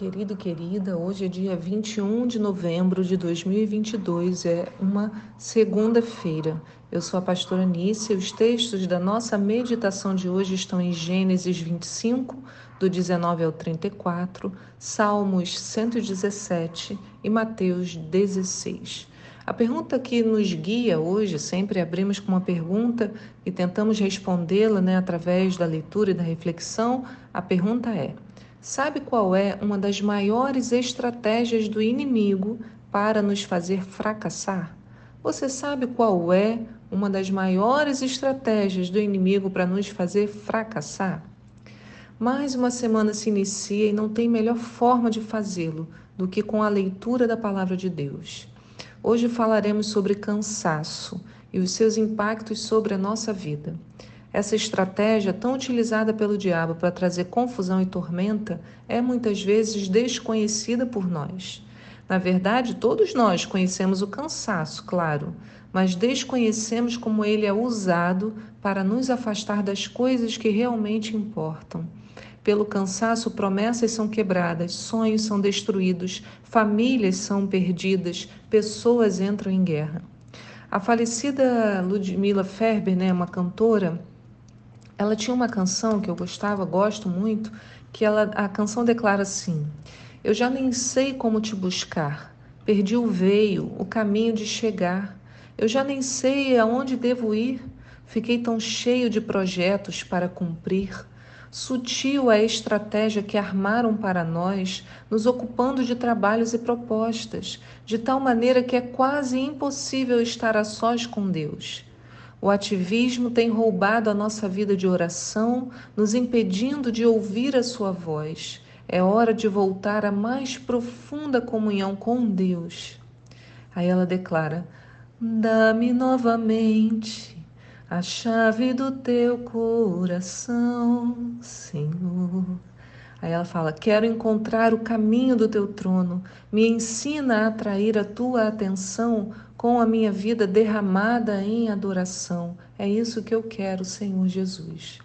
Querido querida. Hoje é dia 21 de novembro de 2022, é uma segunda-feira. Eu sou a pastora Nícia os textos da nossa meditação de hoje estão em Gênesis 25, do 19 ao 34, Salmos 117 e Mateus 16. A pergunta que nos guia hoje, sempre abrimos com uma pergunta e tentamos respondê-la né, através da leitura e da reflexão. A pergunta é: Sabe qual é uma das maiores estratégias do inimigo para nos fazer fracassar? Você sabe qual é uma das maiores estratégias do inimigo para nos fazer fracassar? Mais uma semana se inicia e não tem melhor forma de fazê-lo do que com a leitura da palavra de Deus. Hoje falaremos sobre cansaço e os seus impactos sobre a nossa vida. Essa estratégia, tão utilizada pelo diabo para trazer confusão e tormenta, é muitas vezes desconhecida por nós. Na verdade, todos nós conhecemos o cansaço, claro, mas desconhecemos como ele é usado para nos afastar das coisas que realmente importam. Pelo cansaço, promessas são quebradas, sonhos são destruídos, famílias são perdidas, pessoas entram em guerra. A falecida Ludmila Ferber, né, uma cantora, ela tinha uma canção que eu gostava, gosto muito, que ela, a canção declara assim: Eu já nem sei como te buscar, perdi o veio, o caminho de chegar. Eu já nem sei aonde devo ir, fiquei tão cheio de projetos para cumprir. Sutil a estratégia que armaram para nós, nos ocupando de trabalhos e propostas, de tal maneira que é quase impossível estar a sós com Deus. O ativismo tem roubado a nossa vida de oração, nos impedindo de ouvir a sua voz. É hora de voltar à mais profunda comunhão com Deus. Aí ela declara: Dá-me novamente a chave do teu coração, Senhor. Aí ela fala: Quero encontrar o caminho do teu trono. Me ensina a atrair a tua atenção com a minha vida derramada em adoração. É isso que eu quero, Senhor Jesus.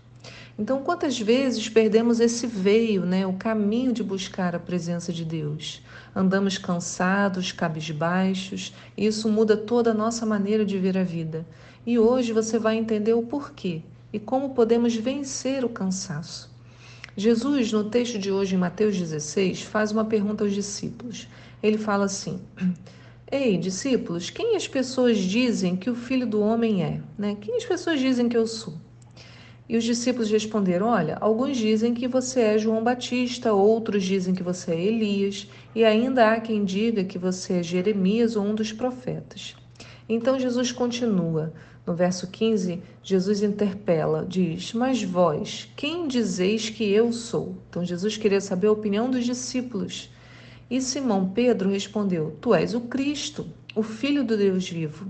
Então, quantas vezes perdemos esse veio, né, o caminho de buscar a presença de Deus? Andamos cansados, cabisbaixos, e isso muda toda a nossa maneira de ver a vida. E hoje você vai entender o porquê e como podemos vencer o cansaço. Jesus, no texto de hoje em Mateus 16, faz uma pergunta aos discípulos. Ele fala assim: Ei, discípulos, quem as pessoas dizem que o filho do homem é? Né? Quem as pessoas dizem que eu sou? E os discípulos responderam: Olha, alguns dizem que você é João Batista, outros dizem que você é Elias, e ainda há quem diga que você é Jeremias ou um dos profetas. Então Jesus continua. No verso 15, Jesus interpela, diz: Mas vós, quem dizeis que eu sou? Então Jesus queria saber a opinião dos discípulos. E Simão Pedro respondeu: Tu és o Cristo, o Filho do Deus vivo.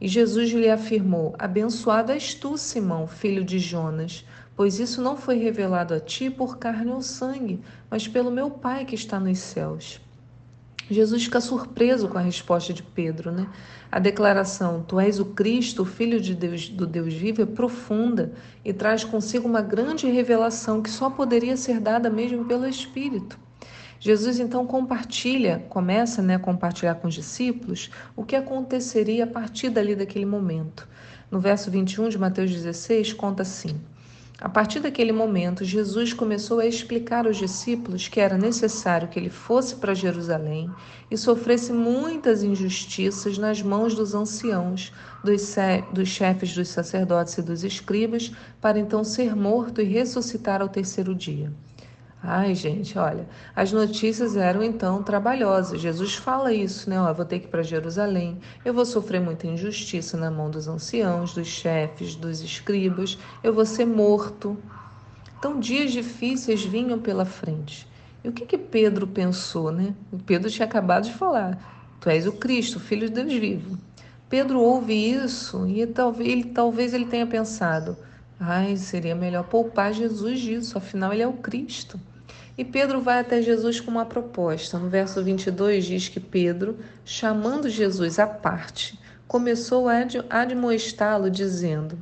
E Jesus lhe afirmou: Abençoado és tu, Simão, filho de Jonas, pois isso não foi revelado a ti por carne ou sangue, mas pelo meu Pai que está nos céus. Jesus fica surpreso com a resposta de Pedro, né? A declaração, tu és o Cristo, o Filho de Deus, do Deus vivo, é profunda e traz consigo uma grande revelação que só poderia ser dada mesmo pelo Espírito. Jesus então compartilha, começa né, a compartilhar com os discípulos o que aconteceria a partir dali daquele momento. No verso 21 de Mateus 16, conta assim: A partir daquele momento, Jesus começou a explicar aos discípulos que era necessário que ele fosse para Jerusalém e sofresse muitas injustiças nas mãos dos anciãos, dos, dos chefes dos sacerdotes e dos escribas, para então ser morto e ressuscitar ao terceiro dia. Ai, gente, olha, as notícias eram então trabalhosas. Jesus fala isso, né? Ó, eu vou ter que ir para Jerusalém, eu vou sofrer muita injustiça na mão dos anciãos, dos chefes, dos escribas, eu vou ser morto. Então, dias difíceis vinham pela frente. E o que que Pedro pensou, né? Pedro tinha acabado de falar: Tu és o Cristo, filho de Deus vivo. Pedro ouve isso e talvez ele, talvez ele tenha pensado: Ai, seria melhor poupar Jesus disso, afinal ele é o Cristo. E Pedro vai até Jesus com uma proposta. No verso 22 diz que Pedro, chamando Jesus à parte, começou a admoestá-lo, dizendo: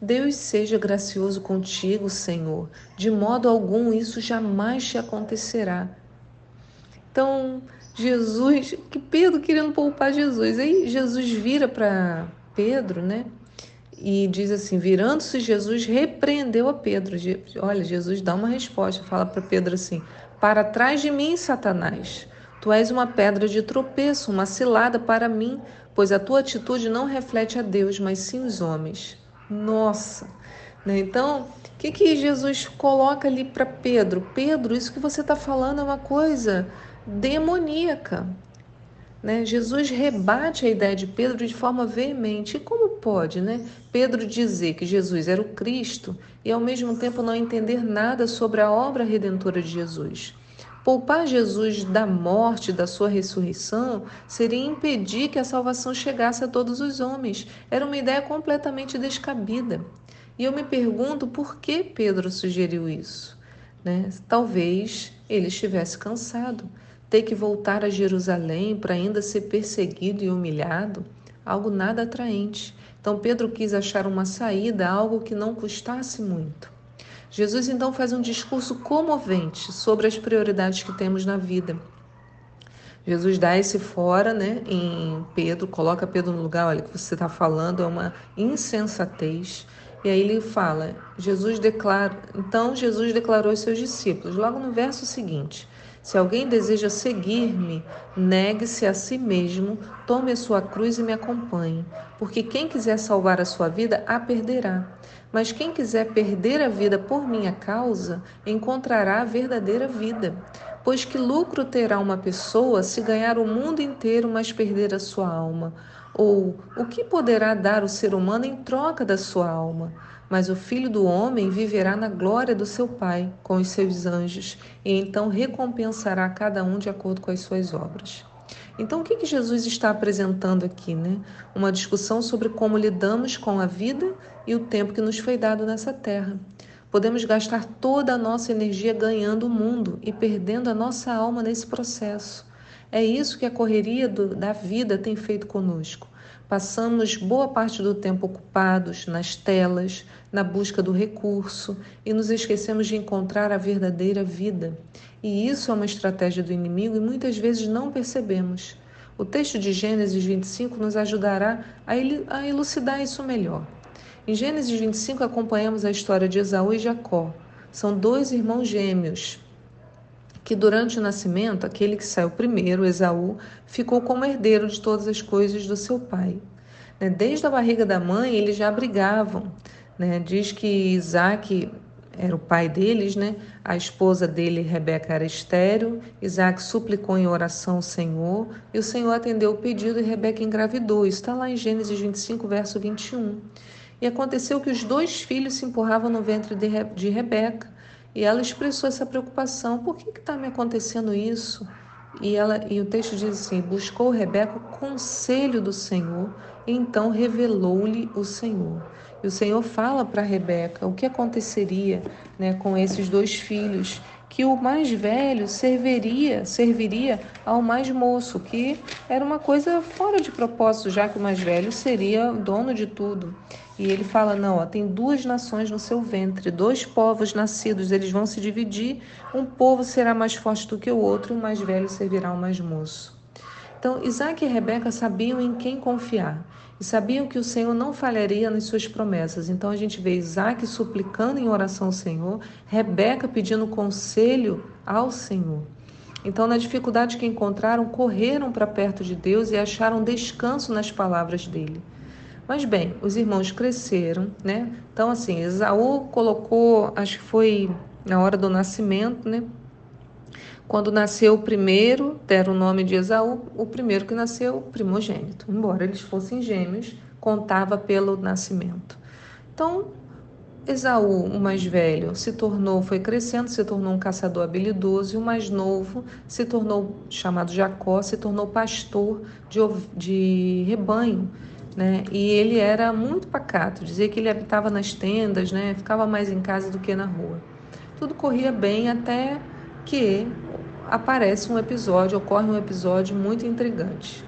Deus seja gracioso contigo, Senhor, de modo algum isso jamais te acontecerá. Então, Jesus, que Pedro querendo poupar Jesus. Aí Jesus vira para Pedro, né? E diz assim: virando-se, Jesus repreendeu a Pedro. Olha, Jesus dá uma resposta, fala para Pedro assim: Para trás de mim, Satanás, tu és uma pedra de tropeço, uma cilada para mim, pois a tua atitude não reflete a Deus, mas sim os homens. Nossa! Né? Então, o que, que Jesus coloca ali para Pedro? Pedro, isso que você está falando é uma coisa demoníaca. Né? Jesus rebate a ideia de Pedro de forma veemente. E como pode né? Pedro dizer que Jesus era o Cristo e ao mesmo tempo não entender nada sobre a obra redentora de Jesus? Poupar Jesus da morte, da sua ressurreição, seria impedir que a salvação chegasse a todos os homens. Era uma ideia completamente descabida. E eu me pergunto por que Pedro sugeriu isso. Né? Talvez ele estivesse cansado ter que voltar a Jerusalém para ainda ser perseguido e humilhado, algo nada atraente. Então Pedro quis achar uma saída, algo que não custasse muito. Jesus então faz um discurso comovente sobre as prioridades que temos na vida. Jesus dá esse fora, né, em Pedro, coloca Pedro no lugar, olha, o que você está falando é uma insensatez. E aí ele fala, Jesus declara, então Jesus declarou aos seus discípulos, logo no verso seguinte, se alguém deseja seguir-me, negue-se a si mesmo, tome a sua cruz e me acompanhe. Porque quem quiser salvar a sua vida, a perderá. Mas quem quiser perder a vida por minha causa, encontrará a verdadeira vida. Pois que lucro terá uma pessoa se ganhar o mundo inteiro, mas perder a sua alma? Ou o que poderá dar o ser humano em troca da sua alma? Mas o filho do homem viverá na glória do seu Pai com os seus anjos, e então recompensará cada um de acordo com as suas obras. Então, o que, que Jesus está apresentando aqui? Né? Uma discussão sobre como lidamos com a vida e o tempo que nos foi dado nessa terra. Podemos gastar toda a nossa energia ganhando o mundo e perdendo a nossa alma nesse processo. É isso que a correria do, da vida tem feito conosco. Passamos boa parte do tempo ocupados nas telas, na busca do recurso e nos esquecemos de encontrar a verdadeira vida. E isso é uma estratégia do inimigo e muitas vezes não percebemos. O texto de Gênesis 25 nos ajudará a elucidar isso melhor. Em Gênesis 25 acompanhamos a história de Esaú e Jacó. São dois irmãos gêmeos que durante o nascimento, aquele que saiu primeiro, Esaú, ficou como herdeiro de todas as coisas do seu pai. Né, desde a barriga da mãe, eles já brigavam. Né? Diz que Isaac era o pai deles, né? A esposa dele, Rebeca, era estéril. Isaac suplicou em oração ao Senhor e o Senhor atendeu o pedido e Rebeca engravidou. Isso está lá em Gênesis 25, verso 21. E aconteceu que os dois filhos se empurravam no ventre de Rebeca. E ela expressou essa preocupação: por que está me acontecendo isso? E, ela, e o texto diz assim: buscou Rebeca o conselho do Senhor, então revelou-lhe o Senhor. E o Senhor fala para Rebeca o que aconteceria né, com esses dois filhos, que o mais velho serviria, serviria ao mais moço, que era uma coisa fora de propósito, já que o mais velho seria dono de tudo. E ele fala: não, ó, tem duas nações no seu ventre, dois povos nascidos, eles vão se dividir. Um povo será mais forte do que o outro, e o mais velho servirá ao mais moço. Então, Isaac e Rebeca sabiam em quem confiar e sabiam que o Senhor não falharia nas suas promessas. Então, a gente vê Isaac suplicando em oração ao Senhor, Rebeca pedindo conselho ao Senhor. Então, na dificuldade que encontraram, correram para perto de Deus e acharam descanso nas palavras dele. Mas bem, os irmãos cresceram, né? Então, assim, Esaú colocou, acho que foi na hora do nascimento, né? Quando nasceu o primeiro, deram o nome de Esaú, o primeiro que nasceu, primogênito. Embora eles fossem gêmeos, contava pelo nascimento. Então, Esaú, o mais velho, se tornou, foi crescendo, se tornou um caçador habilidoso, e o mais novo se tornou, chamado Jacó, se tornou pastor de, de rebanho né? E ele era muito pacato, dizia que ele habitava nas tendas, né? Ficava mais em casa do que na rua. Tudo corria bem até que aparece um episódio, ocorre um episódio muito intrigante.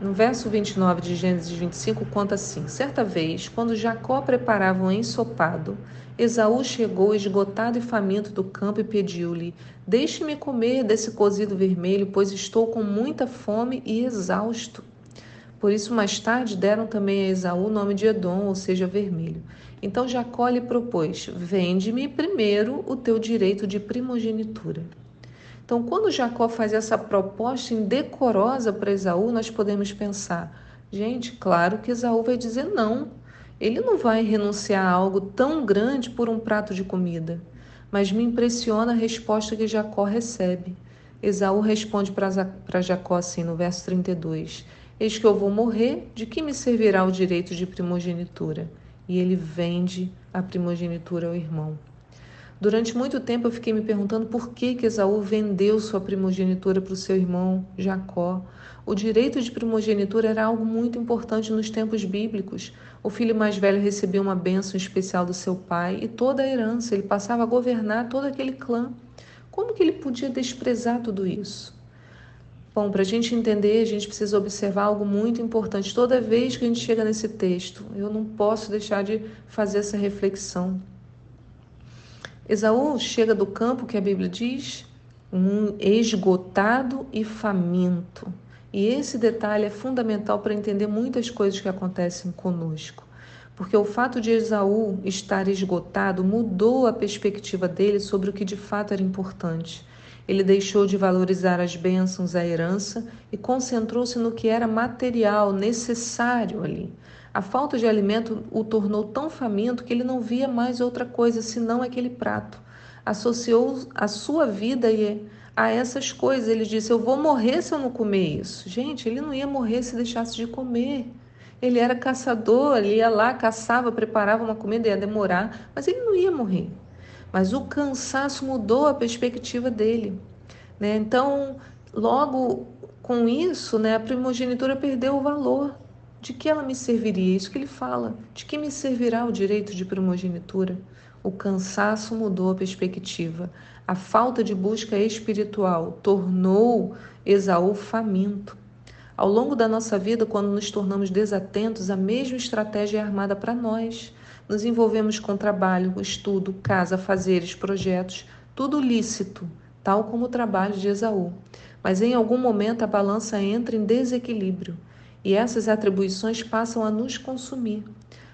No verso 29 de Gênesis 25 conta assim: Certa vez, quando Jacó preparava um ensopado, Esaú chegou esgotado e faminto do campo e pediu-lhe: Deixe-me comer desse cozido vermelho, pois estou com muita fome e exausto. Por isso, mais tarde, deram também a Esaú o nome de Edom, ou seja, vermelho. Então Jacó lhe propôs: Vende-me primeiro o teu direito de primogenitura. Então, quando Jacó faz essa proposta indecorosa para Esaú, nós podemos pensar: gente, claro que Esaú vai dizer não. Ele não vai renunciar a algo tão grande por um prato de comida. Mas me impressiona a resposta que Jacó recebe. Esaú responde para Jacó assim no verso 32: Eis que eu vou morrer, de que me servirá o direito de primogenitura? E ele vende a primogenitura ao irmão. Durante muito tempo eu fiquei me perguntando por que, que Esaú vendeu sua primogenitura para o seu irmão Jacó. O direito de primogenitura era algo muito importante nos tempos bíblicos. O filho mais velho recebia uma bênção especial do seu pai e toda a herança, ele passava a governar todo aquele clã. Como que ele podia desprezar tudo isso? Bom, para a gente entender, a gente precisa observar algo muito importante. Toda vez que a gente chega nesse texto, eu não posso deixar de fazer essa reflexão. Esaú chega do campo que a Bíblia diz, um esgotado e faminto. E esse detalhe é fundamental para entender muitas coisas que acontecem conosco. Porque o fato de Esaú estar esgotado mudou a perspectiva dele sobre o que de fato era importante. Ele deixou de valorizar as bênçãos, a herança e concentrou-se no que era material, necessário ali. A falta de alimento o tornou tão faminto que ele não via mais outra coisa senão aquele prato. Associou a sua vida a essas coisas. Ele disse: Eu vou morrer se eu não comer isso. Gente, ele não ia morrer se deixasse de comer. Ele era caçador, ele ia lá, caçava, preparava uma comida, ia demorar, mas ele não ia morrer. Mas o cansaço mudou a perspectiva dele. Né? Então, logo com isso, né, a primogenitura perdeu o valor. De que ela me serviria? Isso que ele fala. De que me servirá o direito de primogenitura? O cansaço mudou a perspectiva. A falta de busca espiritual tornou Esaú faminto. Ao longo da nossa vida, quando nos tornamos desatentos, a mesma estratégia é armada para nós. Nos envolvemos com trabalho, estudo, casa, fazeres, projetos, tudo lícito, tal como o trabalho de Esaú. Mas em algum momento a balança entra em desequilíbrio e essas atribuições passam a nos consumir.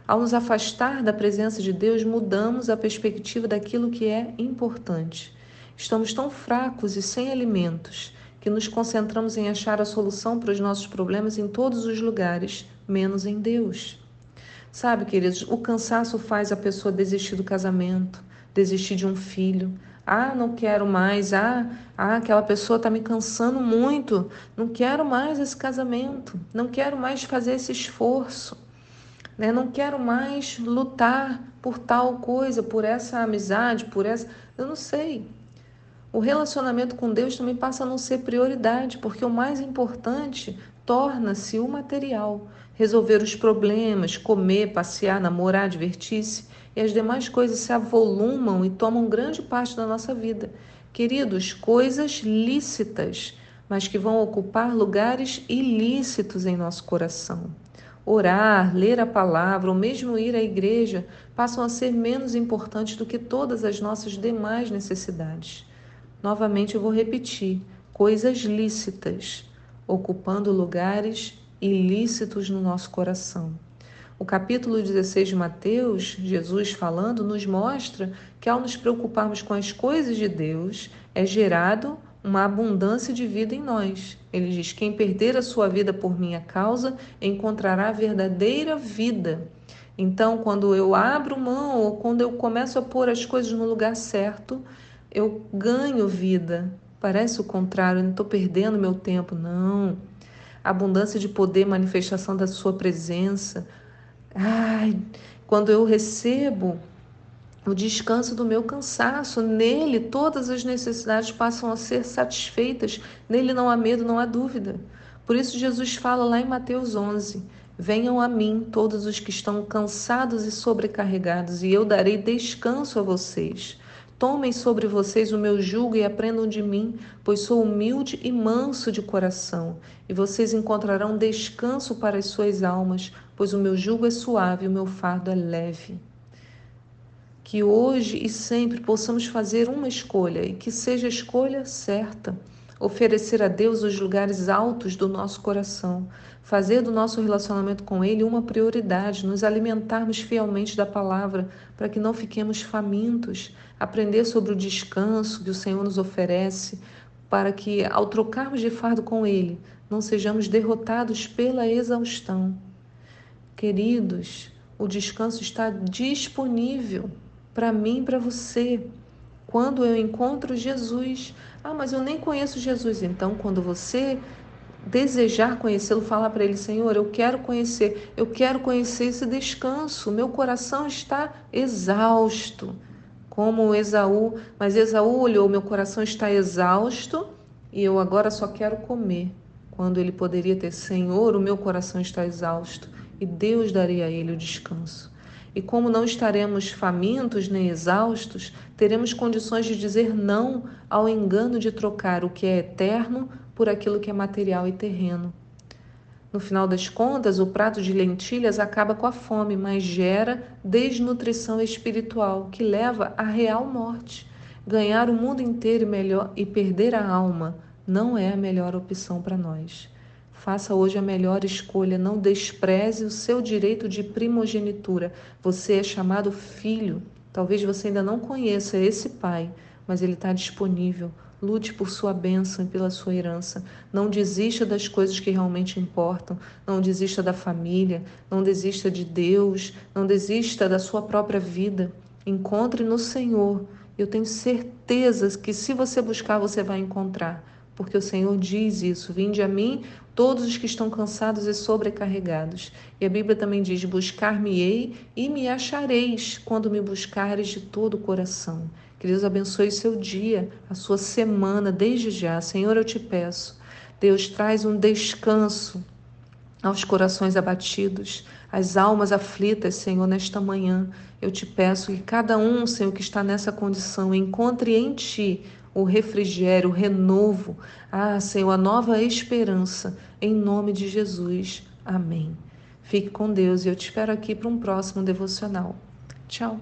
Ao nos afastar da presença de Deus, mudamos a perspectiva daquilo que é importante. Estamos tão fracos e sem alimentos que nos concentramos em achar a solução para os nossos problemas em todos os lugares, menos em Deus. Sabe, queridos, o cansaço faz a pessoa desistir do casamento, desistir de um filho, ah, não quero mais. Ah, ah aquela pessoa está me cansando muito. Não quero mais esse casamento. Não quero mais fazer esse esforço. Né? Não quero mais lutar por tal coisa, por essa amizade, por essa. Eu não sei. O relacionamento com Deus também passa a não ser prioridade, porque o mais importante torna-se o material. Resolver os problemas, comer, passear, namorar, divertir-se e as demais coisas se avolumam e tomam grande parte da nossa vida. Queridos, coisas lícitas, mas que vão ocupar lugares ilícitos em nosso coração. Orar, ler a palavra ou mesmo ir à igreja passam a ser menos importantes do que todas as nossas demais necessidades. Novamente eu vou repetir: coisas lícitas, ocupando lugares ilícitos no nosso coração. O capítulo 16 de Mateus, Jesus falando, nos mostra que ao nos preocuparmos com as coisas de Deus, é gerado uma abundância de vida em nós. Ele diz: Quem perder a sua vida por minha causa encontrará a verdadeira vida. Então, quando eu abro mão ou quando eu começo a pôr as coisas no lugar certo, eu ganho vida. Parece o contrário, eu não estou perdendo meu tempo, não. Abundância de poder, manifestação da sua presença, Ai, quando eu recebo o descanso do meu cansaço, nele todas as necessidades passam a ser satisfeitas, nele não há medo, não há dúvida. Por isso Jesus fala lá em Mateus 11: Venham a mim todos os que estão cansados e sobrecarregados, e eu darei descanso a vocês. Tomem sobre vocês o meu jugo e aprendam de mim, pois sou humilde e manso de coração, e vocês encontrarão descanso para as suas almas, pois o meu jugo é suave e o meu fardo é leve. Que hoje e sempre possamos fazer uma escolha e que seja a escolha certa oferecer a Deus os lugares altos do nosso coração, fazer do nosso relacionamento com Ele uma prioridade, nos alimentarmos fielmente da palavra para que não fiquemos famintos, aprender sobre o descanso que o Senhor nos oferece, para que ao trocarmos de fardo com Ele, não sejamos derrotados pela exaustão. Queridos, o descanso está disponível para mim e para você. Quando eu encontro Jesus, ah, mas eu nem conheço Jesus. Então, quando você desejar conhecê-lo, falar para ele: Senhor, eu quero conhecer, eu quero conhecer esse descanso. Meu coração está exausto, como Esaú. Mas Esaú olhou: meu coração está exausto e eu agora só quero comer. Quando ele poderia ter: Senhor, o meu coração está exausto e Deus daria a ele o descanso. E como não estaremos famintos nem exaustos, teremos condições de dizer não ao engano de trocar o que é eterno por aquilo que é material e terreno. No final das contas, o prato de lentilhas acaba com a fome, mas gera desnutrição espiritual, que leva à real morte. Ganhar o mundo inteiro melhor, e perder a alma não é a melhor opção para nós. Faça hoje a melhor escolha, não despreze o seu direito de primogenitura. Você é chamado filho. Talvez você ainda não conheça esse pai, mas ele está disponível. Lute por sua bênção e pela sua herança. Não desista das coisas que realmente importam. Não desista da família. Não desista de Deus. Não desista da sua própria vida. Encontre no Senhor. Eu tenho certeza que se você buscar, você vai encontrar porque o Senhor diz isso: Vinde a mim, todos os que estão cansados e sobrecarregados. E a Bíblia também diz: Buscar-me-ei e me achareis quando me buscares de todo o coração. Que Deus abençoe seu dia, a sua semana, desde já. Senhor, eu te peço. Deus traz um descanso aos corações abatidos, às almas aflitas, Senhor, nesta manhã. Eu te peço que cada um, Senhor, que está nessa condição, encontre em Ti o refrigério, o renovo. Ah, Senhor, a nova esperança. Em nome de Jesus. Amém. Fique com Deus e eu te espero aqui para um próximo devocional. Tchau.